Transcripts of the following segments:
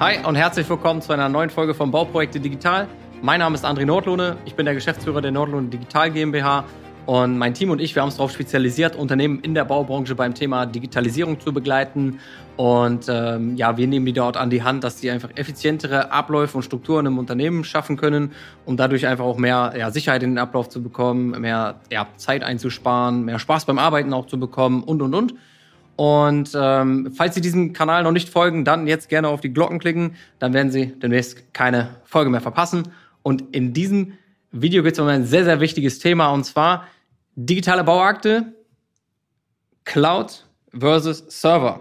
Hi und herzlich willkommen zu einer neuen Folge von Bauprojekte Digital. Mein Name ist André Nordlohne, ich bin der Geschäftsführer der Nordlohne Digital GmbH und mein Team und ich, wir haben uns darauf spezialisiert, Unternehmen in der Baubranche beim Thema Digitalisierung zu begleiten. Und ähm, ja, wir nehmen die dort an die Hand, dass die einfach effizientere Abläufe und Strukturen im Unternehmen schaffen können, um dadurch einfach auch mehr ja, Sicherheit in den Ablauf zu bekommen, mehr ja, Zeit einzusparen, mehr Spaß beim Arbeiten auch zu bekommen und und und. Und ähm, falls Sie diesem Kanal noch nicht folgen, dann jetzt gerne auf die Glocken klicken. Dann werden Sie demnächst keine Folge mehr verpassen. Und in diesem Video geht es um ein sehr, sehr wichtiges Thema und zwar digitale Bauakte, Cloud versus Server.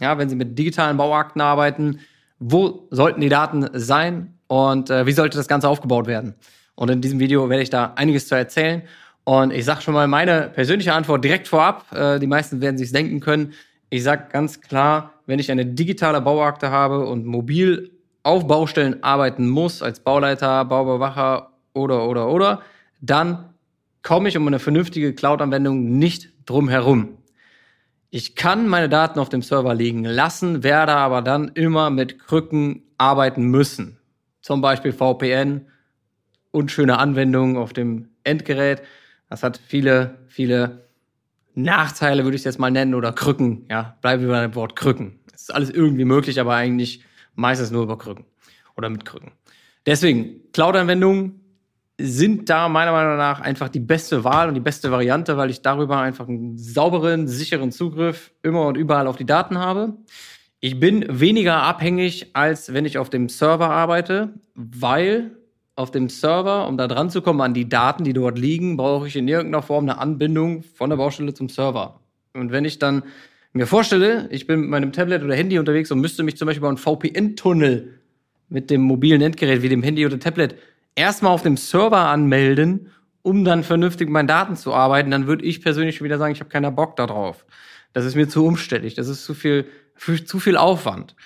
Ja, wenn Sie mit digitalen Bauakten arbeiten, wo sollten die Daten sein und äh, wie sollte das Ganze aufgebaut werden? Und in diesem Video werde ich da einiges zu erzählen. Und ich sage schon mal meine persönliche Antwort direkt vorab. Äh, die meisten werden sich denken können. Ich sage ganz klar, wenn ich eine digitale Bauakte habe und mobil auf Baustellen arbeiten muss, als Bauleiter, Baubewacher oder, oder, oder, dann komme ich um eine vernünftige Cloud-Anwendung nicht drum herum. Ich kann meine Daten auf dem Server liegen lassen, werde aber dann immer mit Krücken arbeiten müssen. Zum Beispiel VPN, unschöne Anwendungen auf dem Endgerät. Das hat viele, viele Nachteile, würde ich es jetzt mal nennen, oder Krücken. Ja, bleiben wir bei dem Wort Krücken. Es ist alles irgendwie möglich, aber eigentlich meistens nur über Krücken oder mit Krücken. Deswegen, Cloud-Anwendungen sind da meiner Meinung nach einfach die beste Wahl und die beste Variante, weil ich darüber einfach einen sauberen, sicheren Zugriff immer und überall auf die Daten habe. Ich bin weniger abhängig, als wenn ich auf dem Server arbeite, weil auf dem Server, um da dran zu kommen an die Daten, die dort liegen, brauche ich in irgendeiner Form eine Anbindung von der Baustelle zum Server. Und wenn ich dann mir vorstelle, ich bin mit meinem Tablet oder Handy unterwegs und müsste mich zum Beispiel über einen VPN-Tunnel mit dem mobilen Endgerät wie dem Handy oder Tablet erstmal auf dem Server anmelden, um dann vernünftig mit meinen Daten zu arbeiten, dann würde ich persönlich wieder sagen, ich habe keinen Bock darauf. Das ist mir zu umständlich, das ist zu viel, zu viel Aufwand.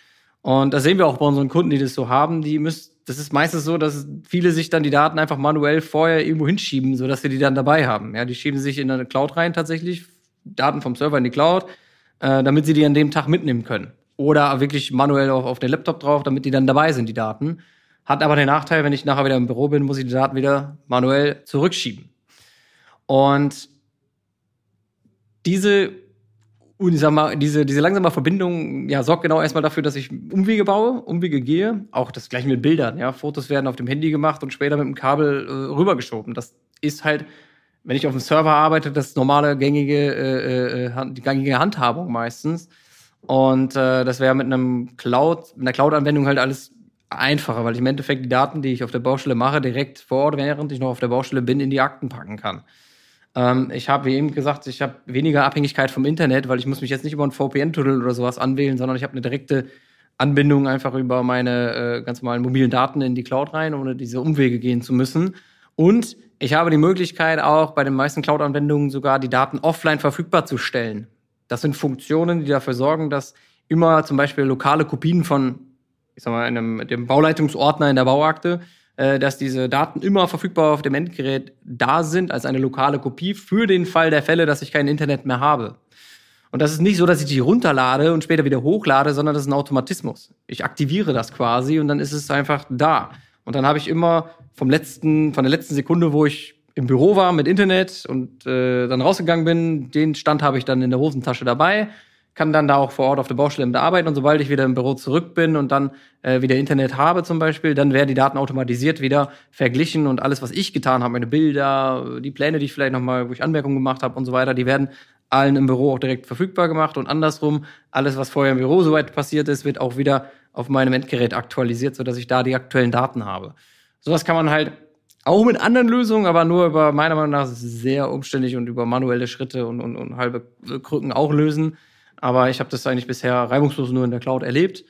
Und das sehen wir auch bei unseren Kunden, die das so haben. Die müssen, das ist meistens so, dass viele sich dann die Daten einfach manuell vorher irgendwo hinschieben, sodass sie die dann dabei haben. Ja, die schieben sich in eine Cloud rein tatsächlich, Daten vom Server in die Cloud, äh, damit sie die an dem Tag mitnehmen können. Oder wirklich manuell auf, auf den Laptop drauf, damit die dann dabei sind, die Daten. Hat aber den Nachteil, wenn ich nachher wieder im Büro bin, muss ich die Daten wieder manuell zurückschieben. Und diese, ich sag mal, diese, diese langsame Verbindung ja, sorgt genau erstmal dafür, dass ich Umwege baue, Umwege gehe. Auch das gleiche mit Bildern. Ja. Fotos werden auf dem Handy gemacht und später mit dem Kabel äh, rübergeschoben. Das ist halt, wenn ich auf dem Server arbeite, das normale gängige, äh, äh, die gängige Handhabung meistens. Und äh, das wäre mit einem Cloud, mit einer Cloud-Anwendung halt alles einfacher, weil ich im Endeffekt die Daten, die ich auf der Baustelle mache, direkt vor Ort, während ich noch auf der Baustelle bin, in die Akten packen kann. Ähm, ich habe, wie eben gesagt, ich habe weniger Abhängigkeit vom Internet, weil ich muss mich jetzt nicht über einen VPN-Tunnel oder sowas anwählen, sondern ich habe eine direkte Anbindung einfach über meine äh, ganz normalen mobilen Daten in die Cloud rein, ohne diese Umwege gehen zu müssen. Und ich habe die Möglichkeit auch bei den meisten Cloud-Anwendungen sogar die Daten offline verfügbar zu stellen. Das sind Funktionen, die dafür sorgen, dass immer zum Beispiel lokale Kopien von ich sag mal, in einem, dem Bauleitungsordner in der Bauakte, äh, dass diese Daten immer verfügbar auf dem Endgerät da sind als eine lokale Kopie für den Fall der Fälle, dass ich kein Internet mehr habe. Und das ist nicht so, dass ich die runterlade und später wieder hochlade, sondern das ist ein Automatismus. Ich aktiviere das quasi und dann ist es einfach da. Und dann habe ich immer vom letzten, von der letzten Sekunde, wo ich im Büro war mit Internet und äh, dann rausgegangen bin, den Stand habe ich dann in der Hosentasche dabei kann dann da auch vor Ort auf der Baustelle mitarbeiten und sobald ich wieder im Büro zurück bin und dann äh, wieder Internet habe zum Beispiel, dann werden die Daten automatisiert wieder verglichen und alles, was ich getan habe, meine Bilder, die Pläne, die ich vielleicht nochmal, wo ich Anmerkungen gemacht habe und so weiter, die werden allen im Büro auch direkt verfügbar gemacht und andersrum, alles, was vorher im Büro soweit passiert ist, wird auch wieder auf meinem Endgerät aktualisiert, sodass ich da die aktuellen Daten habe. Sowas kann man halt auch mit anderen Lösungen, aber nur über meiner Meinung nach sehr umständlich und über manuelle Schritte und, und, und halbe Krücken auch lösen. Aber ich habe das eigentlich bisher reibungslos nur in der Cloud erlebt.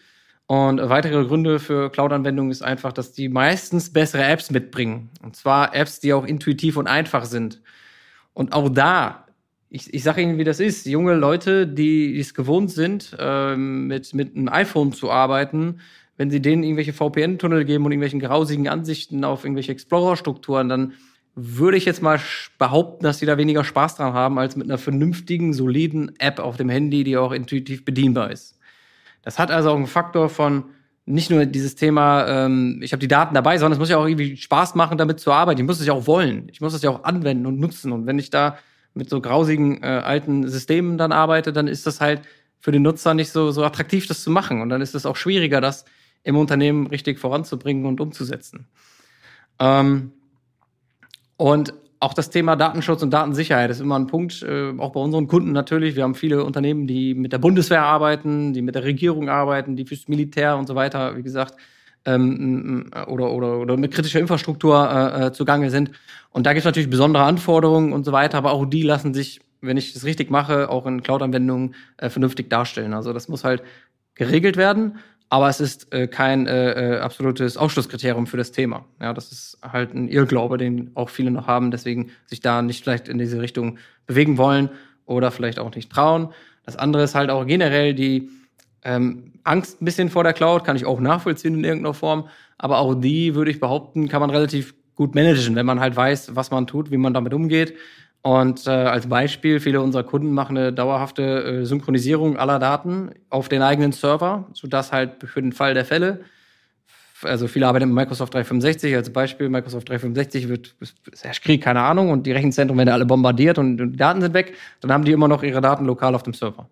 Und weitere Gründe für Cloud-Anwendungen ist einfach, dass die meistens bessere Apps mitbringen. Und zwar Apps, die auch intuitiv und einfach sind. Und auch da, ich, ich sage Ihnen, wie das ist. Junge Leute, die es gewohnt sind, ähm, mit, mit einem iPhone zu arbeiten, wenn sie denen irgendwelche VPN-Tunnel geben und irgendwelchen grausigen Ansichten auf irgendwelche Explorer-Strukturen, dann würde ich jetzt mal behaupten, dass die da weniger Spaß dran haben, als mit einer vernünftigen, soliden App auf dem Handy, die auch intuitiv bedienbar ist. Das hat also auch einen Faktor von nicht nur dieses Thema, ähm, ich habe die Daten dabei, sondern es muss ja auch irgendwie Spaß machen, damit zu arbeiten. Ich muss es ja auch wollen. Ich muss es ja auch anwenden und nutzen. Und wenn ich da mit so grausigen äh, alten Systemen dann arbeite, dann ist das halt für den Nutzer nicht so, so attraktiv, das zu machen. Und dann ist es auch schwieriger, das im Unternehmen richtig voranzubringen und umzusetzen. Ähm, und auch das Thema Datenschutz und Datensicherheit ist immer ein Punkt, äh, auch bei unseren Kunden natürlich. Wir haben viele Unternehmen, die mit der Bundeswehr arbeiten, die mit der Regierung arbeiten, die fürs Militär und so weiter, wie gesagt, ähm, oder, oder, oder mit kritischer Infrastruktur äh, äh zugange sind. Und da gibt es natürlich besondere Anforderungen und so weiter, aber auch die lassen sich, wenn ich das richtig mache, auch in Cloud-Anwendungen äh, vernünftig darstellen. Also das muss halt geregelt werden aber es ist äh, kein äh, äh, absolutes Ausschlusskriterium für das Thema. Ja, das ist halt ein Irrglaube, den auch viele noch haben, deswegen sich da nicht vielleicht in diese Richtung bewegen wollen oder vielleicht auch nicht trauen. Das andere ist halt auch generell die ähm, Angst ein bisschen vor der Cloud, kann ich auch nachvollziehen in irgendeiner Form, aber auch die, würde ich behaupten, kann man relativ gut managen, wenn man halt weiß, was man tut, wie man damit umgeht. Und äh, als Beispiel, viele unserer Kunden machen eine dauerhafte äh, Synchronisierung aller Daten auf den eigenen Server, sodass halt für den Fall der Fälle, also viele arbeiten mit Microsoft 365 als Beispiel, Microsoft 365 wird, es herrscht Krieg, keine Ahnung, und die Rechenzentren werden alle bombardiert und, die Daten sind weg, dann haben die immer noch ihre Daten lokal auf dem Server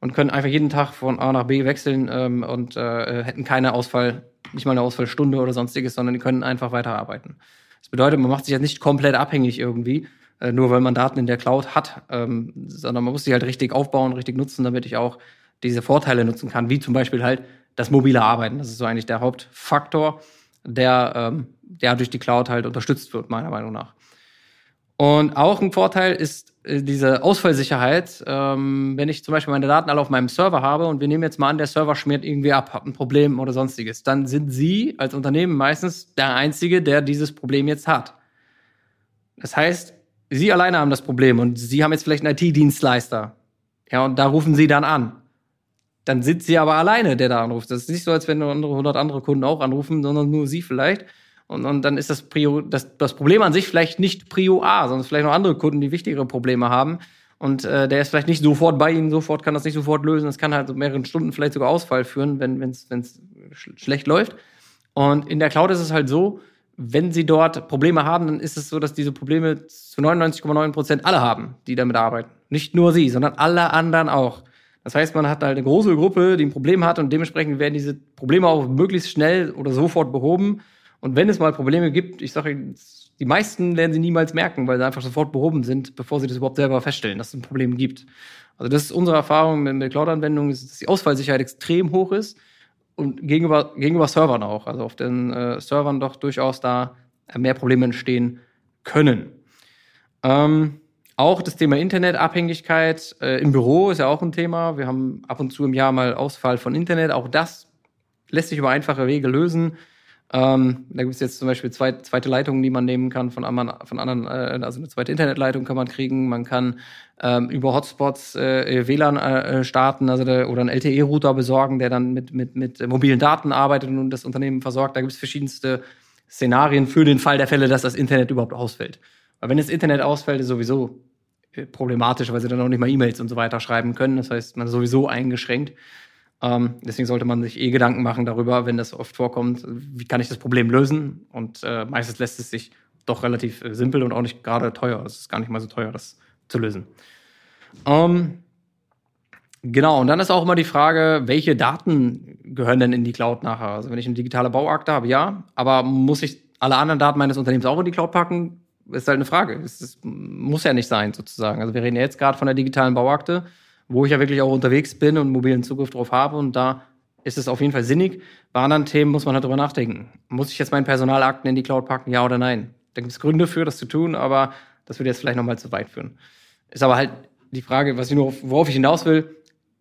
und können einfach jeden Tag von A nach B wechseln ähm, und äh, hätten keine Ausfall, nicht mal eine Ausfallstunde oder sonstiges, sondern die können einfach weiterarbeiten. Das bedeutet, man macht sich ja nicht komplett abhängig irgendwie, äh, nur weil man Daten in der Cloud hat, ähm, sondern man muss sie halt richtig aufbauen, richtig nutzen, damit ich auch diese Vorteile nutzen kann, wie zum Beispiel halt das mobile Arbeiten. Das ist so eigentlich der Hauptfaktor, der, ähm, der durch die Cloud halt unterstützt wird, meiner Meinung nach. Und auch ein Vorteil ist äh, diese Ausfallsicherheit. Ähm, wenn ich zum Beispiel meine Daten alle auf meinem Server habe und wir nehmen jetzt mal an, der Server schmiert irgendwie ab, hat ein Problem oder sonstiges, dann sind Sie als Unternehmen meistens der Einzige, der dieses Problem jetzt hat. Das heißt, Sie alleine haben das Problem und Sie haben jetzt vielleicht einen IT-Dienstleister. Ja, und da rufen Sie dann an. Dann sind Sie aber alleine, der da anruft. Das ist nicht so, als wenn andere, 100 andere Kunden auch anrufen, sondern nur Sie vielleicht. Und, und dann ist das, Prio, das, das Problem an sich vielleicht nicht Prio A, sondern vielleicht noch andere Kunden, die wichtigere Probleme haben. Und äh, der ist vielleicht nicht sofort bei Ihnen, sofort kann das nicht sofort lösen. Das kann halt mehreren Stunden vielleicht sogar Ausfall führen, wenn es sch schlecht läuft. Und in der Cloud ist es halt so, wenn sie dort Probleme haben, dann ist es so, dass diese Probleme zu 99,9 Prozent alle haben, die damit arbeiten. Nicht nur sie, sondern alle anderen auch. Das heißt, man hat halt eine große Gruppe, die ein Problem hat und dementsprechend werden diese Probleme auch möglichst schnell oder sofort behoben. Und wenn es mal Probleme gibt, ich sage, die meisten werden sie niemals merken, weil sie einfach sofort behoben sind, bevor sie das überhaupt selber feststellen, dass es ein Problem gibt. Also das ist unsere Erfahrung mit, mit Cloud-Anwendungen, dass die Ausfallsicherheit extrem hoch ist und gegenüber, gegenüber Servern auch. Also auf den äh, Servern doch durchaus da mehr Probleme entstehen können. Ähm, auch das Thema Internetabhängigkeit äh, im Büro ist ja auch ein Thema. Wir haben ab und zu im Jahr mal Ausfall von Internet. Auch das lässt sich über einfache Wege lösen. Ähm, da gibt es jetzt zum Beispiel zwei, zweite Leitungen, die man nehmen kann von anderen, von anderen äh, also eine zweite Internetleitung kann man kriegen. Man kann ähm, über Hotspots äh, WLAN äh, starten, also der, oder einen LTE-Router besorgen, der dann mit, mit, mit mobilen Daten arbeitet und das Unternehmen versorgt. Da gibt es verschiedenste Szenarien für den Fall der Fälle, dass das Internet überhaupt ausfällt. Aber wenn das Internet ausfällt, ist sowieso äh, problematisch, weil sie dann auch nicht mal E-Mails und so weiter schreiben können. Das heißt, man ist sowieso eingeschränkt. Ähm, deswegen sollte man sich eh Gedanken machen darüber, wenn das oft vorkommt, wie kann ich das Problem lösen? Und äh, meistens lässt es sich doch relativ äh, simpel und auch nicht gerade teuer. Es ist gar nicht mal so teuer, das zu lösen. Ähm, genau, und dann ist auch immer die Frage, welche Daten gehören denn in die Cloud nachher? Also wenn ich eine digitale Bauakte habe, ja, aber muss ich alle anderen Daten meines Unternehmens auch in die Cloud packen? Ist halt eine Frage. Es muss ja nicht sein, sozusagen. Also wir reden ja jetzt gerade von der digitalen Bauakte wo ich ja wirklich auch unterwegs bin und mobilen Zugriff drauf habe. Und da ist es auf jeden Fall sinnig. Bei anderen Themen muss man halt drüber nachdenken. Muss ich jetzt meinen Personalakten in die Cloud packen, ja oder nein? Da gibt es Gründe für, das zu tun, aber das würde jetzt vielleicht nochmal zu weit führen. Ist aber halt die Frage, was ich nur, worauf ich hinaus will,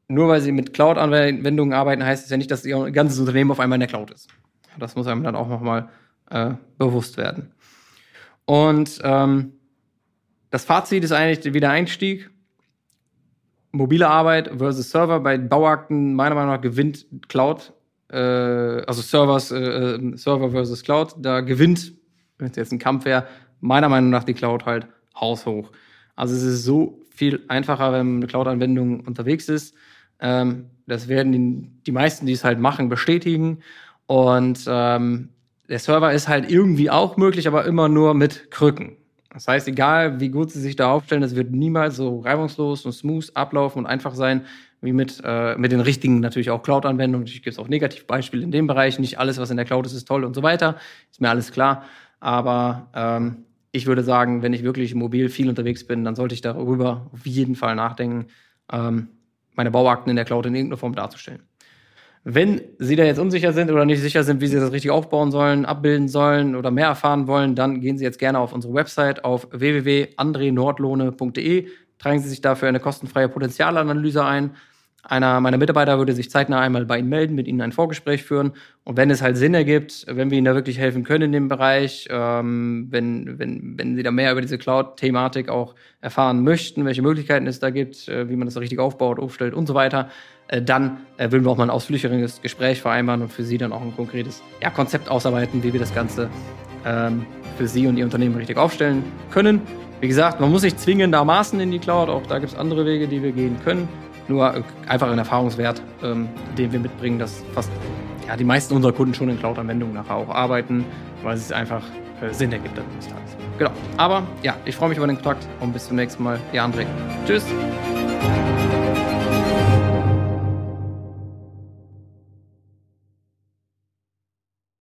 nur weil sie mit Cloud-Anwendungen arbeiten, heißt es ja nicht, dass ihr ganzes Unternehmen auf einmal in der Cloud ist. Das muss einem dann auch nochmal äh, bewusst werden. Und ähm, das Fazit ist eigentlich der Wiedereinstieg mobile Arbeit versus Server. Bei Bauakten meiner Meinung nach gewinnt Cloud, äh, also Servers, äh, äh Server versus Cloud. Da gewinnt, wenn es jetzt ein Kampf wäre, meiner Meinung nach die Cloud halt haushoch. Also es ist so viel einfacher, wenn eine Cloud-Anwendung unterwegs ist. Ähm, das werden die, die meisten, die es halt machen, bestätigen. Und ähm, der Server ist halt irgendwie auch möglich, aber immer nur mit Krücken. Das heißt, egal wie gut sie sich da aufstellen, das wird niemals so reibungslos und smooth ablaufen und einfach sein, wie mit, äh, mit den richtigen natürlich auch Cloud-Anwendungen. Natürlich gibt es auch Negativbeispiele in dem Bereich. Nicht alles, was in der Cloud ist, ist toll und so weiter. Ist mir alles klar. Aber ähm, ich würde sagen, wenn ich wirklich mobil viel unterwegs bin, dann sollte ich darüber auf jeden Fall nachdenken, ähm, meine Bauakten in der Cloud in irgendeiner Form darzustellen. Wenn Sie da jetzt unsicher sind oder nicht sicher sind, wie Sie das richtig aufbauen sollen, abbilden sollen oder mehr erfahren wollen, dann gehen Sie jetzt gerne auf unsere Website auf www.andrenordlohne.de. Tragen Sie sich dafür eine kostenfreie Potenzialanalyse ein. Einer meiner Mitarbeiter würde sich zeitnah einmal bei Ihnen melden, mit Ihnen ein Vorgespräch führen. Und wenn es halt Sinn ergibt, wenn wir Ihnen da wirklich helfen können in dem Bereich, ähm, wenn, wenn, wenn Sie da mehr über diese Cloud-Thematik auch erfahren möchten, welche Möglichkeiten es da gibt, äh, wie man das richtig aufbaut, aufstellt und so weiter, äh, dann äh, würden wir auch mal ein ausführlicheres Gespräch vereinbaren und für Sie dann auch ein konkretes ja, Konzept ausarbeiten, wie wir das Ganze ähm, für Sie und Ihr Unternehmen richtig aufstellen können. Wie gesagt, man muss sich zwingendermaßen in die Cloud, auch da gibt es andere Wege, die wir gehen können. Nur äh, einfach ein Erfahrungswert, ähm, den wir mitbringen, dass fast ja, die meisten unserer Kunden schon in Cloud-Anwendungen nachher auch arbeiten, weil es einfach äh, Sinn ergibt. Genau. Aber ja, ich freue mich über den Kontakt und bis zum nächsten Mal. Ihr André. Tschüss.